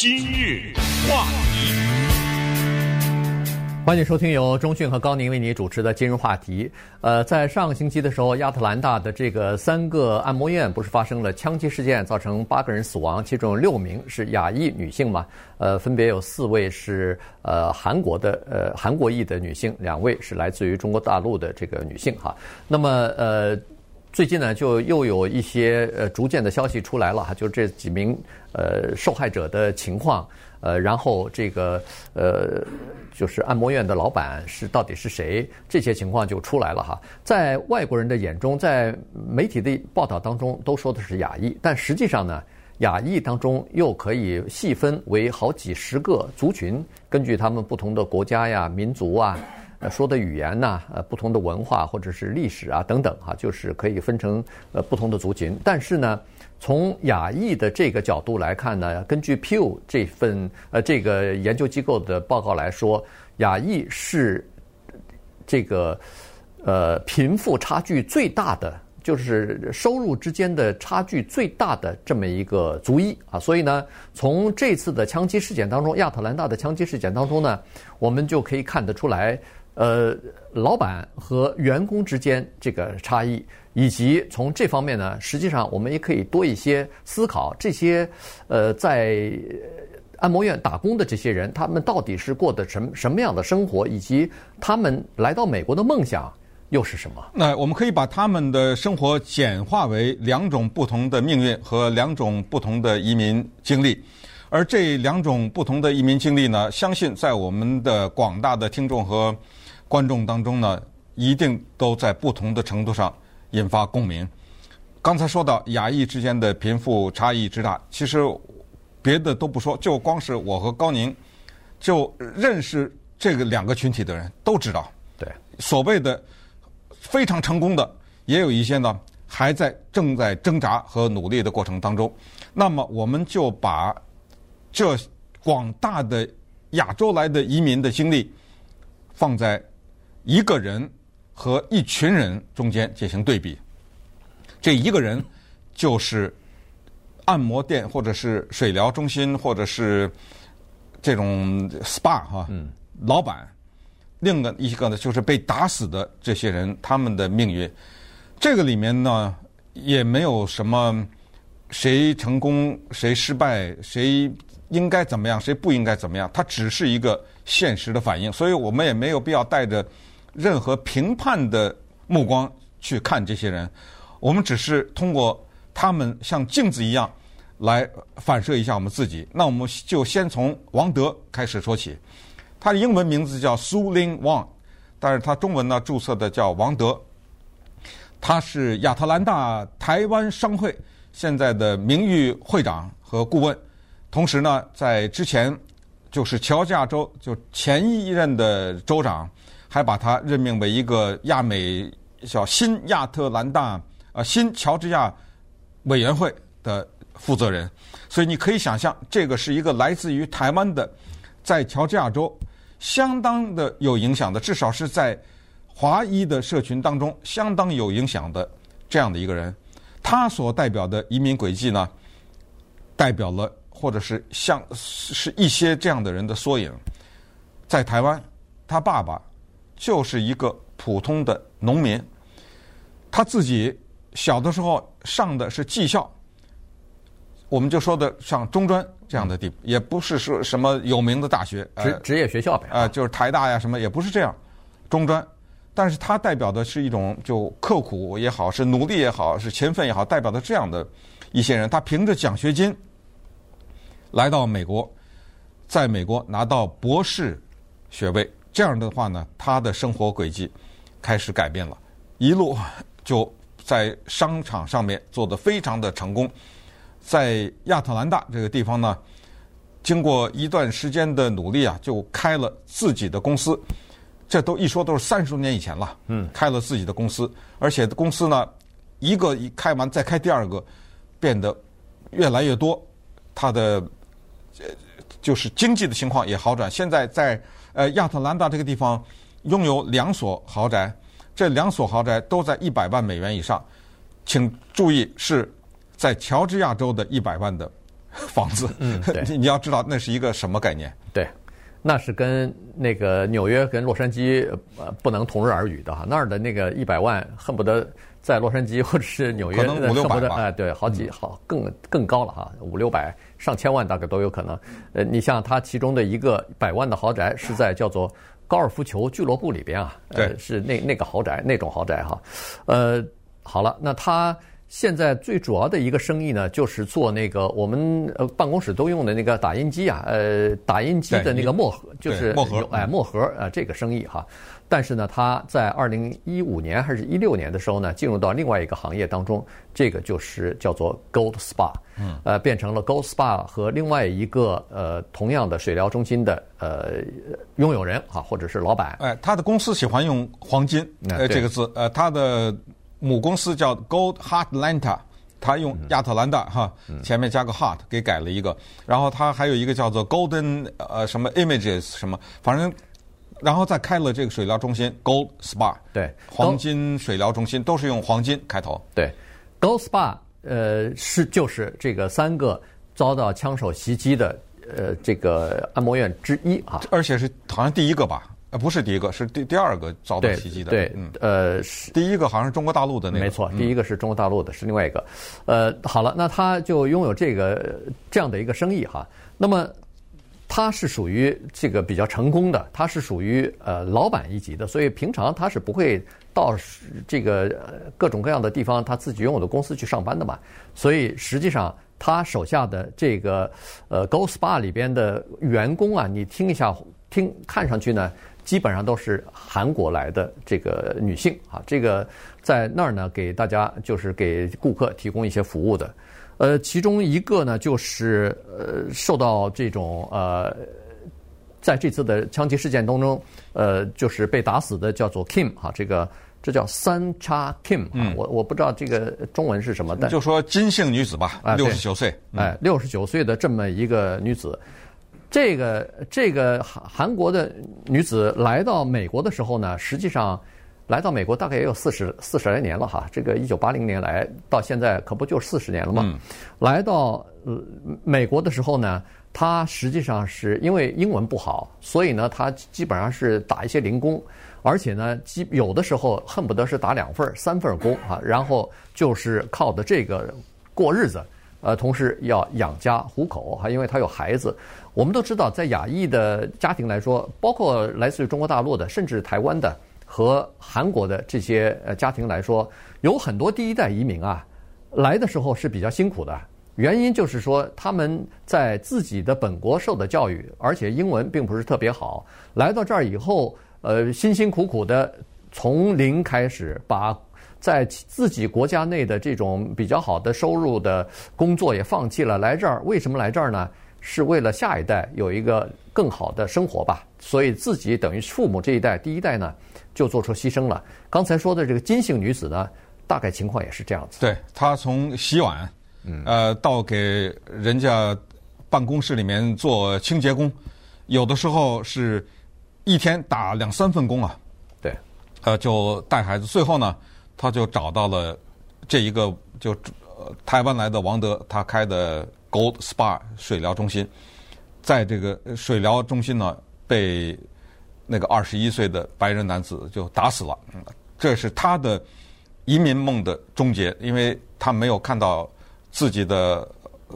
今日话题，欢迎收听由中讯和高宁为你主持的今日话题。呃，在上个星期的时候，亚特兰大的这个三个按摩院不是发生了枪击事件，造成八个人死亡，其中有六名是亚裔女性嘛？呃，分别有四位是呃韩国的呃韩国裔的女性，两位是来自于中国大陆的这个女性哈。那么呃。最近呢，就又有一些呃逐渐的消息出来了哈，就这几名呃受害者的情况，呃，然后这个呃就是按摩院的老板是到底是谁，这些情况就出来了哈。在外国人的眼中，在媒体的报道当中都说的是亚裔，但实际上呢，亚裔当中又可以细分为好几十个族群，根据他们不同的国家呀、民族啊。呃，说的语言呐，呃，不同的文化或者是历史啊等等哈，就是可以分成呃不同的族群。但是呢，从亚裔的这个角度来看呢，根据 Pew 这份呃这个研究机构的报告来说，亚裔是这个呃贫富差距最大的，就是收入之间的差距最大的这么一个族裔啊。所以呢，从这次的枪击事件当中，亚特兰大的枪击事件当中呢，我们就可以看得出来。呃，老板和员工之间这个差异，以及从这方面呢，实际上我们也可以多一些思考，这些呃在按摩院打工的这些人，他们到底是过的什么什么样的生活，以及他们来到美国的梦想又是什么？那我们可以把他们的生活简化为两种不同的命运和两种不同的移民经历，而这两种不同的移民经历呢，相信在我们的广大的听众和观众当中呢，一定都在不同的程度上引发共鸣。刚才说到亚裔之间的贫富差异之大，其实别的都不说，就光是我和高宁就认识这个两个群体的人都知道。对，所谓的非常成功的，也有一些呢还在正在挣扎和努力的过程当中。那么，我们就把这广大的亚洲来的移民的经历放在。一个人和一群人中间进行对比，这一个人就是按摩店或者是水疗中心或者是这种 SPA 哈，老板。另一个一个呢，就是被打死的这些人他们的命运。这个里面呢，也没有什么谁成功谁失败，谁应该怎么样，谁不应该怎么样。它只是一个现实的反应，所以我们也没有必要带着。任何评判的目光去看这些人，我们只是通过他们像镜子一样来反射一下我们自己。那我们就先从王德开始说起，他的英文名字叫苏林旺，但是他中文呢注册的叫王德。他是亚特兰大台湾商会现在的名誉会长和顾问，同时呢在之前就是乔治亚州就前一任的州长。还把他任命为一个亚美叫新亚特兰大呃新乔治亚委员会的负责人，所以你可以想象，这个是一个来自于台湾的，在乔治亚州相当的有影响的，至少是在华裔的社群当中相当有影响的这样的一个人。他所代表的移民轨迹呢，代表了或者是像是一些这样的人的缩影。在台湾，他爸爸。就是一个普通的农民，他自己小的时候上的是技校，我们就说的上中专这样的地，也不是说什么有名的大学，职职业学校呗，啊，就是台大呀什么，也不是这样，中专，但是他代表的是一种就刻苦也好，是努力也好，是勤奋也好，代表的这样的一些人，他凭着奖学金来到美国，在美国拿到博士学位。这样的话呢，他的生活轨迹开始改变了，一路就在商场上面做得非常的成功，在亚特兰大这个地方呢，经过一段时间的努力啊，就开了自己的公司。这都一说都是三十多年以前了，嗯，开了自己的公司，而且公司呢，一个一开完再开第二个，变得越来越多，他的就是经济的情况也好转。现在在呃，亚特兰大这个地方拥有两所豪宅，这两所豪宅都在一百万美元以上。请注意，是在乔治亚州的一百万的房子。嗯，对，你你要知道那是一个什么概念？对，那是跟那个纽约跟洛杉矶呃不能同日而语的哈。那儿的那个一百万恨不得在洛杉矶或者是纽约可能五六百吧，哎，对，好几好更更高了哈，五六百上千万大概都有可能。呃，你像它其中的一个百万的豪宅是在叫做。高尔夫球俱乐部里边啊，对，是那那个豪宅那种豪宅哈，呃，好了，那他现在最主要的一个生意呢，就是做那个我们呃办公室都用的那个打印机啊，呃，打印机的那个墨盒，就是墨盒，哎，墨盒啊，这个生意哈。但是呢，他在二零一五年还是一六年的时候呢，进入到另外一个行业当中，这个就是叫做 Gold Spa，嗯，呃，变成了 Gold Spa 和另外一个呃同样的水疗中心的呃拥有人哈，或者是老板。哎，他的公司喜欢用黄金呃这个字，呃，他的母公司叫 Gold Heartlanta，他用亚特兰大哈前面加个 Heart 给改了一个，然后他还有一个叫做 Golden 呃什么 Images 什么，反正。然后再开了这个水疗中心，Gold Spa，对，黄金水疗中心都是用黄金开头。对，Gold Spa，呃，是就是这个三个遭到枪手袭击的呃这个按摩院之一啊，而且是好像第一个吧？呃，不是第一个，是第第二个遭到袭击的。对，呃，第一个好像是中国大陆的那个。没错，第一个是中国大陆的，是另外一个。呃，好了，那他就拥有这个这样的一个生意哈。那么。他是属于这个比较成功的，他是属于呃老板一级的，所以平常他是不会到这个各种各样的地方，他自己拥有的公司去上班的嘛。所以实际上他手下的这个呃 Go Spa 里边的员工啊，你听一下，听看上去呢，基本上都是韩国来的这个女性啊，这个在那儿呢给大家就是给顾客提供一些服务的。呃，其中一个呢，就是呃，受到这种呃，在这次的枪击事件当中，呃，就是被打死的叫做 Kim 哈，这个这叫三叉 Kim 啊，我我不知道这个中文是什么，但就说金姓女子吧，六十九岁，哎，六十九岁的这么一个女子，这个这个韩韩国的女子来到美国的时候呢，实际上。来到美国大概也有四十四十来年了哈，这个一九八零年来到现在可不就四十年了吗？嗯、来到呃美国的时候呢，他实际上是因为英文不好，所以呢他基本上是打一些零工，而且呢基有的时候恨不得是打两份三份工啊，然后就是靠的这个过日子，呃，同时要养家糊口哈，因为他有孩子。我们都知道，在亚裔的家庭来说，包括来自于中国大陆的，甚至台湾的。和韩国的这些呃家庭来说，有很多第一代移民啊，来的时候是比较辛苦的。原因就是说他们在自己的本国受的教育，而且英文并不是特别好。来到这儿以后，呃，辛辛苦苦的从零开始，把在自己国家内的这种比较好的收入的工作也放弃了，来这儿。为什么来这儿呢？是为了下一代有一个更好的生活吧。所以自己等于父母这一代第一代呢。就做出牺牲了。刚才说的这个金姓女子呢，大概情况也是这样子。对，她从洗碗，呃，到给人家办公室里面做清洁工，有的时候是一天打两三份工啊。对，呃，就带孩子。最后呢，她就找到了这一个就呃台湾来的王德，他开的 Gold Spa 水疗中心，在这个水疗中心呢被。那个二十一岁的白人男子就打死了，这是他的移民梦的终结，因为他没有看到自己的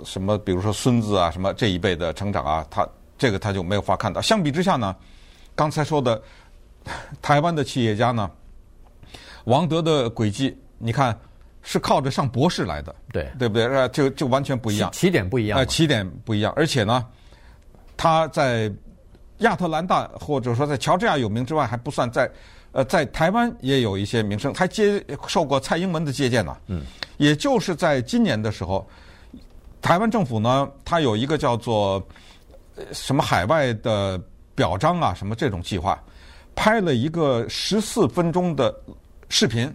什么，比如说孙子啊，什么这一辈的成长啊，他这个他就没有法看到。相比之下呢，刚才说的台湾的企业家呢，王德的轨迹，你看是靠着上博士来的，对对不对？就就完全不一样，起点不一样，呃，起点不一样，而且呢，他在。亚特兰大或者说在乔治亚有名之外，还不算在，呃，在台湾也有一些名声，还接受过蔡英文的接见呢。嗯，也就是在今年的时候，台湾政府呢，它有一个叫做什么海外的表彰啊，什么这种计划，拍了一个十四分钟的视频。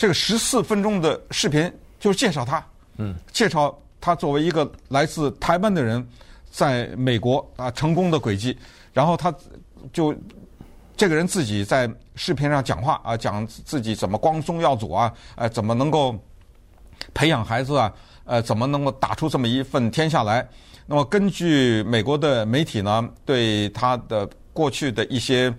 这个十四分钟的视频就是介绍他，嗯，介绍他作为一个来自台湾的人，在美国啊成功的轨迹。然后他就这个人自己在视频上讲话啊，讲自己怎么光宗耀祖啊，呃，怎么能够培养孩子啊，呃，怎么能够打出这么一份天下来？那么根据美国的媒体呢，对他的过去的一些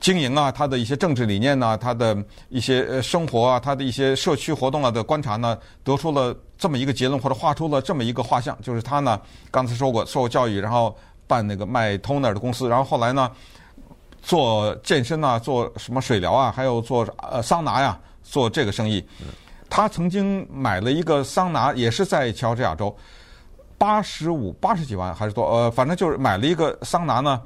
经营啊，他的一些政治理念呢，他的一些生活啊，他的一些社区活动啊的观察呢，得出了这么一个结论，或者画出了这么一个画像，就是他呢，刚才说过受教育，然后办那个卖 toner 的公司，然后后来呢，做健身啊，做什么水疗啊，还有做呃桑拿呀，做这个生意。他曾经买了一个桑拿，也是在乔治亚州，八十五八十几万还是多？呃，反正就是买了一个桑拿呢。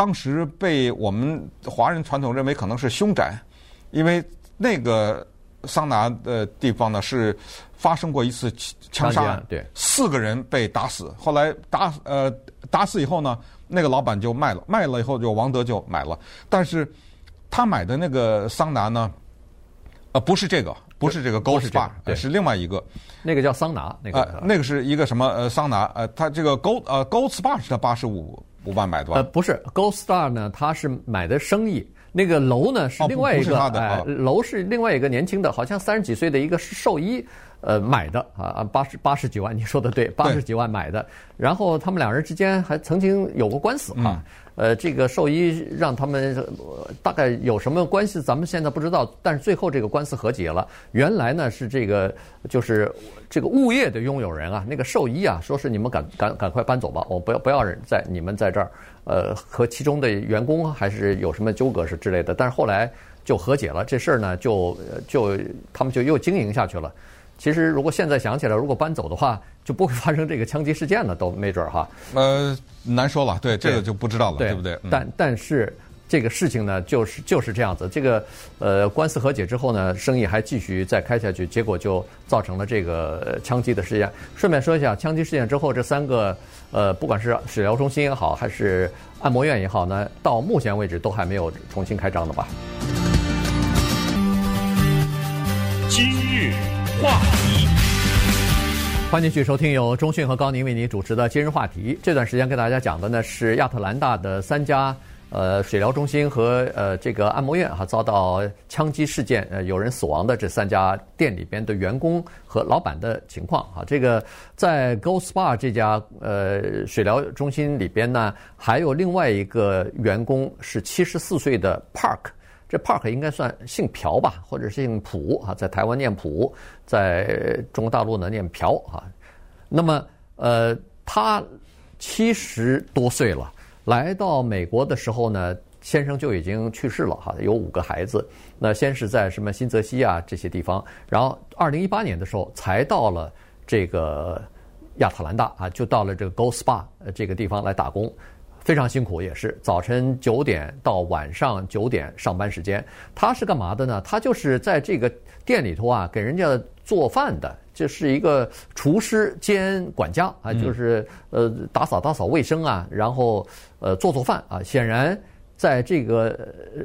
当时被我们华人传统认为可能是凶宅，因为那个桑拿的地方呢是发生过一次枪杀案，对，四个人被打死。后来打呃打死以后呢，那个老板就卖了，卖了以后就王德就买了，但是他买的那个桑拿呢，呃，不是这个。不是这个 Gold Spa，对，是另外一个，那个叫桑拿，那个呃，那个是一个什么呃桑拿呃，它这个 Gold 呃 Gold Spa 是它八十五五万买断？呃，不是 Gold Star 呢，他是买的生意，那个楼呢是另外一个，哎，楼是另外一个年轻的，好像三十几岁的一个兽医呃买的啊啊八十八十几万，你说的对，八十几万买的，然后他们两人之间还曾经有过官司啊。呃，这个兽医让他们大概有什么关系，咱们现在不知道。但是最后这个官司和解了。原来呢是这个就是这个物业的拥有人啊，那个兽医啊，说是你们赶赶赶快搬走吧，我不要不要人在你们在这儿，呃，和其中的员工还是有什么纠葛是之类的。但是后来就和解了，这事儿呢就就他们就又经营下去了。其实，如果现在想起来，如果搬走的话，就不会发生这个枪击事件了，都没准儿哈。呃，难说了，对，这个就不知道了，对，对不对？但但是这个事情呢，就是就是这样子。这个呃，官司和解之后呢，生意还继续再开下去，结果就造成了这个枪击的事件。顺便说一下，枪击事件之后，这三个呃，不管是诊疗中心也好，还是按摩院也好呢，到目前为止都还没有重新开张的吧？话题，欢迎继续收听由中讯和高宁为您主持的今日话题。这段时间跟大家讲的呢是亚特兰大的三家呃水疗中心和呃这个按摩院哈遭到枪击事件呃有人死亡的这三家店里边的员工和老板的情况啊。这个在 Go Spa 这家呃水疗中心里边呢，还有另外一个员工是七十四岁的 Park。这 Park 应该算姓朴吧，或者是姓朴啊，在台湾念朴，在中国大陆呢念朴啊。那么，呃，他七十多岁了，来到美国的时候呢，先生就已经去世了哈，有五个孩子。那先是在什么新泽西啊这些地方，然后二零一八年的时候才到了这个亚特兰大啊，就到了这个 Go Spa 这个地方来打工。非常辛苦，也是早晨九点到晚上九点上班时间。他是干嘛的呢？他就是在这个店里头啊，给人家做饭的，就是一个厨师兼管家啊，就是呃打扫打扫卫生啊，然后呃做做饭啊。显然，在这个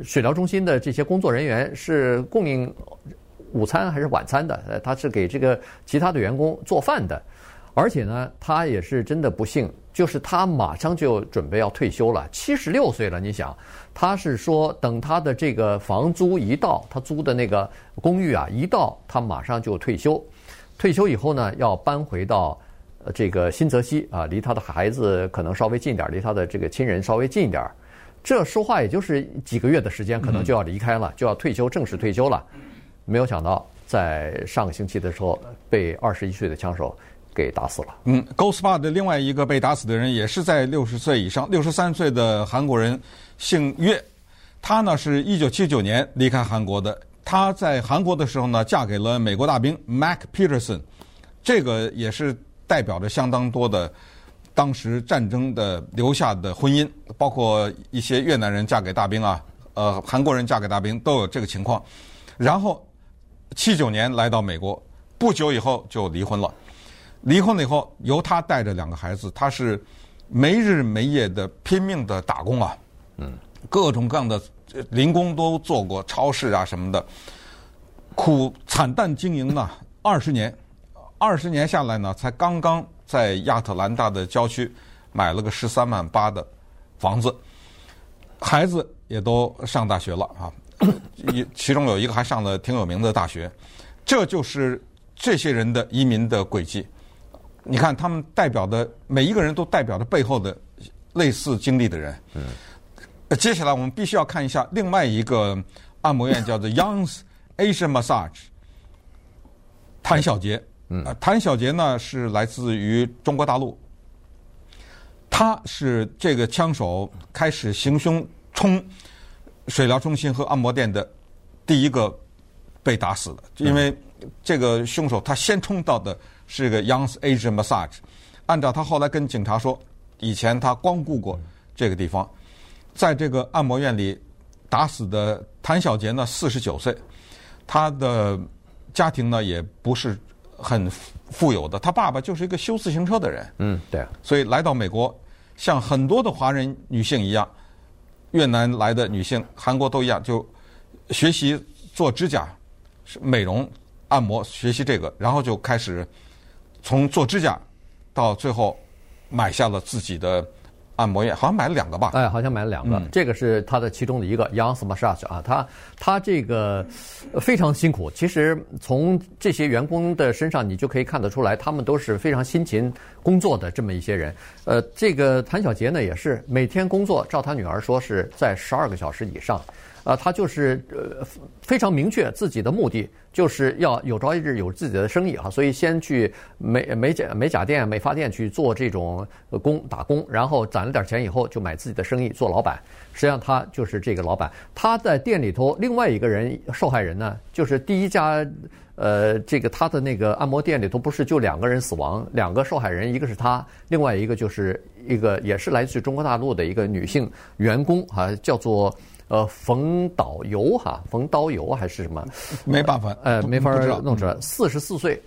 水疗中心的这些工作人员是供应午餐还是晚餐的？呃，他是给这个其他的员工做饭的。而且呢，他也是真的不幸，就是他马上就准备要退休了，七十六岁了。你想，他是说等他的这个房租一到，他租的那个公寓啊一到，他马上就退休。退休以后呢，要搬回到呃这个新泽西啊，离他的孩子可能稍微近点，离他的这个亲人稍微近一点。这说话也就是几个月的时间，可能就要离开了，就要退休，正式退休了。没有想到，在上个星期的时候，被二十一岁的枪手。给打死了。嗯，Go Spa 的另外一个被打死的人也是在六十岁以上，六十三岁的韩国人，姓岳。他呢是一九七九年离开韩国的。他在韩国的时候呢，嫁给了美国大兵 Mac Peterson，这个也是代表着相当多的当时战争的留下的婚姻，包括一些越南人嫁给大兵啊，呃，韩国人嫁给大兵都有这个情况。然后七九年来到美国，不久以后就离婚了。离婚了以后，由他带着两个孩子，他是没日没夜的拼命的打工啊，嗯，各种各样的零工都做过，超市啊什么的，苦惨淡经营了二十年，二十年下来呢，才刚刚在亚特兰大的郊区买了个十三万八的房子，孩子也都上大学了啊，一其中有一个还上了挺有名的大学，这就是。这些人的移民的轨迹。你看，他们代表的每一个人都代表着背后的类似经历的人。嗯。接下来我们必须要看一下另外一个按摩院，叫做 Young's Asian Massage。谭小杰，嗯，谭小杰呢是来自于中国大陆，他是这个枪手开始行凶冲水疗中心和按摩店的第一个被打死的，因为这个凶手他先冲到的是个 Young's Asian Massage，按照他后来跟警察说，以前他光顾过这个地方，在这个按摩院里打死的谭小杰呢，四十九岁，他的。家庭呢也不是很富有的，他爸爸就是一个修自行车的人。嗯，对。所以来到美国，像很多的华人女性一样，越南来的女性、韩国都一样，就学习做指甲、美容、按摩，学习这个，然后就开始从做指甲到最后买下了自己的。按摩院好像买了两个吧？哎，好像买了两个。嗯、这个是他的其中的一个 Young's Massage 啊，他他这个非常辛苦。其实从这些员工的身上，你就可以看得出来，他们都是非常辛勤工作的这么一些人。呃，这个谭小杰呢，也是每天工作，照他女儿说是在十二个小时以上。啊，他就是呃非常明确自己的目的，就是要有朝一日有自己的生意哈，所以先去美美甲美甲店、美发店去做这种工打工，然后攒了点钱以后就买自己的生意做老板。实际上他就是这个老板。他在店里头，另外一个人受害人呢，就是第一家呃这个他的那个按摩店里头不是就两个人死亡，两个受害人，一个是他，另外一个就是一个也是来自中国大陆的一个女性员工啊，叫做。呃，冯导游哈，冯导游还是什么？没办法，呃，没法弄出来。四十四岁，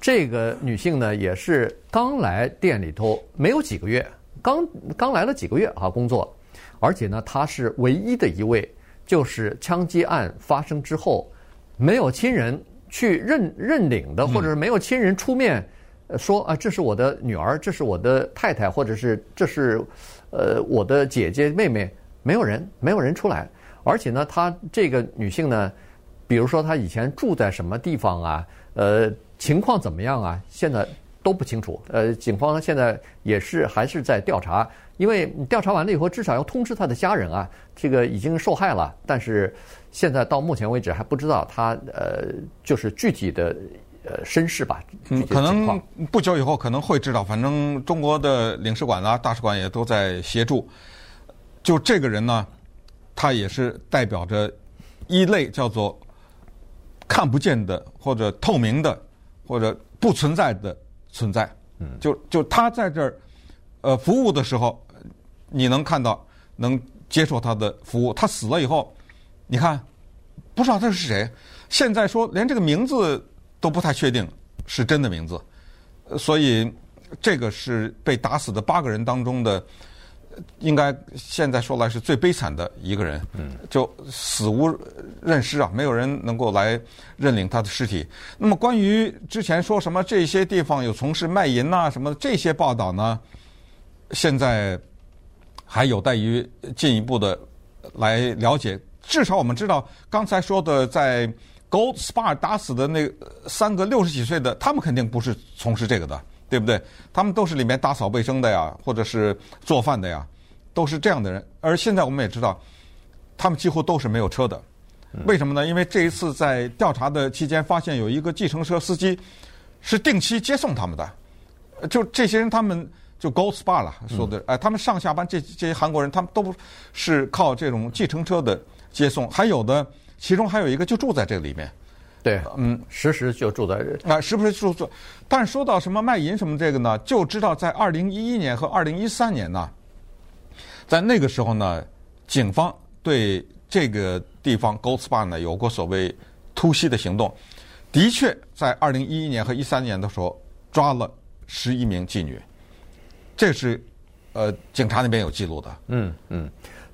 这个女性呢，也是刚来店里头没有几个月，刚刚来了几个月啊，工作，而且呢，她是唯一的一位，就是枪击案发生之后，没有亲人去认认领的，或者是没有亲人出面说啊，这是我的女儿，这是我的太太，或者是这是呃我的姐姐妹妹。没有人，没有人出来，而且呢，她这个女性呢，比如说她以前住在什么地方啊，呃，情况怎么样啊，现在都不清楚。呃，警方现在也是还是在调查，因为调查完了以后，至少要通知她的家人啊，这个已经受害了，但是现在到目前为止还不知道她呃，就是具体的呃身世吧。嗯，可能不久以后可能会知道，反正中国的领事馆啊、大使馆也都在协助。就这个人呢，他也是代表着一类叫做看不见的或者透明的或者不存在的存在。嗯，就就他在这儿呃服务的时候，你能看到能接受他的服务。他死了以后，你看不知道他是谁。现在说连这个名字都不太确定是真的名字，所以这个是被打死的八个人当中的。应该现在说来是最悲惨的一个人，就死无认尸啊，没有人能够来认领他的尸体。那么关于之前说什么这些地方有从事卖淫呐什么的这些报道呢，现在还有待于进一步的来了解。至少我们知道刚才说的在 Gold Spa 打死的那三个六十几岁的，他们肯定不是从事这个的。对不对？他们都是里面打扫卫生的呀，或者是做饭的呀，都是这样的人。而现在我们也知道，他们几乎都是没有车的。为什么呢？因为这一次在调查的期间，发现有一个计程车司机是定期接送他们的。就这些人，他们就 Gold Spa 了，说的哎，他们上下班这这些韩国人，他们都是靠这种计程车的接送。还有的，其中还有一个就住在这里面。对，嗯，时时就住在啊，时不时住住。但说到什么卖淫什么这个呢，就知道在二零一一年和二零一三年呢，在那个时候呢，警方对这个地方 Gold Spa 呢有过所谓突袭的行动，的确在二零一一年和一三年的时候抓了十一名妓女，这是呃警察那边有记录的。嗯嗯。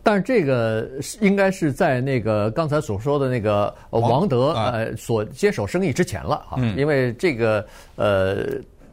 但是这个应该是在那个刚才所说的那个王德呃所接手生意之前了啊，因为这个呃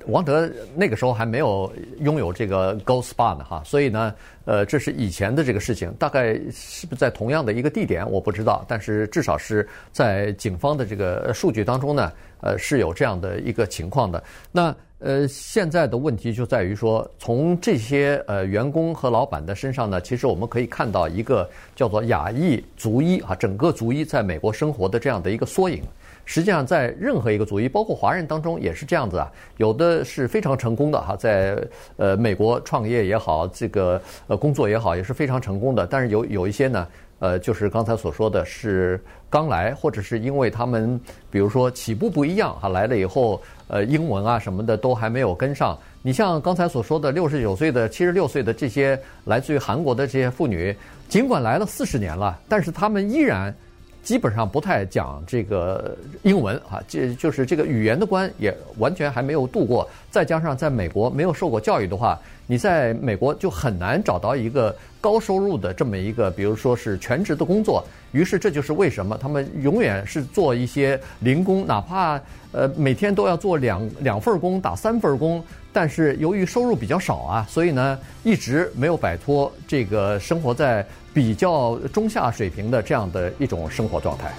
王德那个时候还没有拥有这个 Gold Spa 呢，哈，所以呢，呃，这是以前的这个事情，大概是不是在同样的一个地点，我不知道，但是至少是在警方的这个数据当中呢，呃，是有这样的一个情况的。那呃，现在的问题就在于说，从这些呃员工和老板的身上呢，其实我们可以看到一个叫做亚裔族裔啊，整个族裔在美国生活的这样的一个缩影。实际上，在任何一个族裔，包括华人当中也是这样子啊。有的是非常成功的哈，在呃美国创业也好，这个呃工作也好，也是非常成功的。但是有有一些呢，呃，就是刚才所说的是刚来，或者是因为他们比如说起步不一样哈，来了以后呃英文啊什么的都还没有跟上。你像刚才所说的六十九岁的、七十六岁的这些来自于韩国的这些妇女，尽管来了四十年了，但是他们依然。基本上不太讲这个英文啊，这就是这个语言的关也完全还没有度过。再加上在美国没有受过教育的话，你在美国就很难找到一个高收入的这么一个，比如说是全职的工作。于是这就是为什么他们永远是做一些零工，哪怕呃每天都要做两两份工，打三份工。但是由于收入比较少啊，所以呢一直没有摆脱这个生活在。比较中下水平的这样的一种生活状态。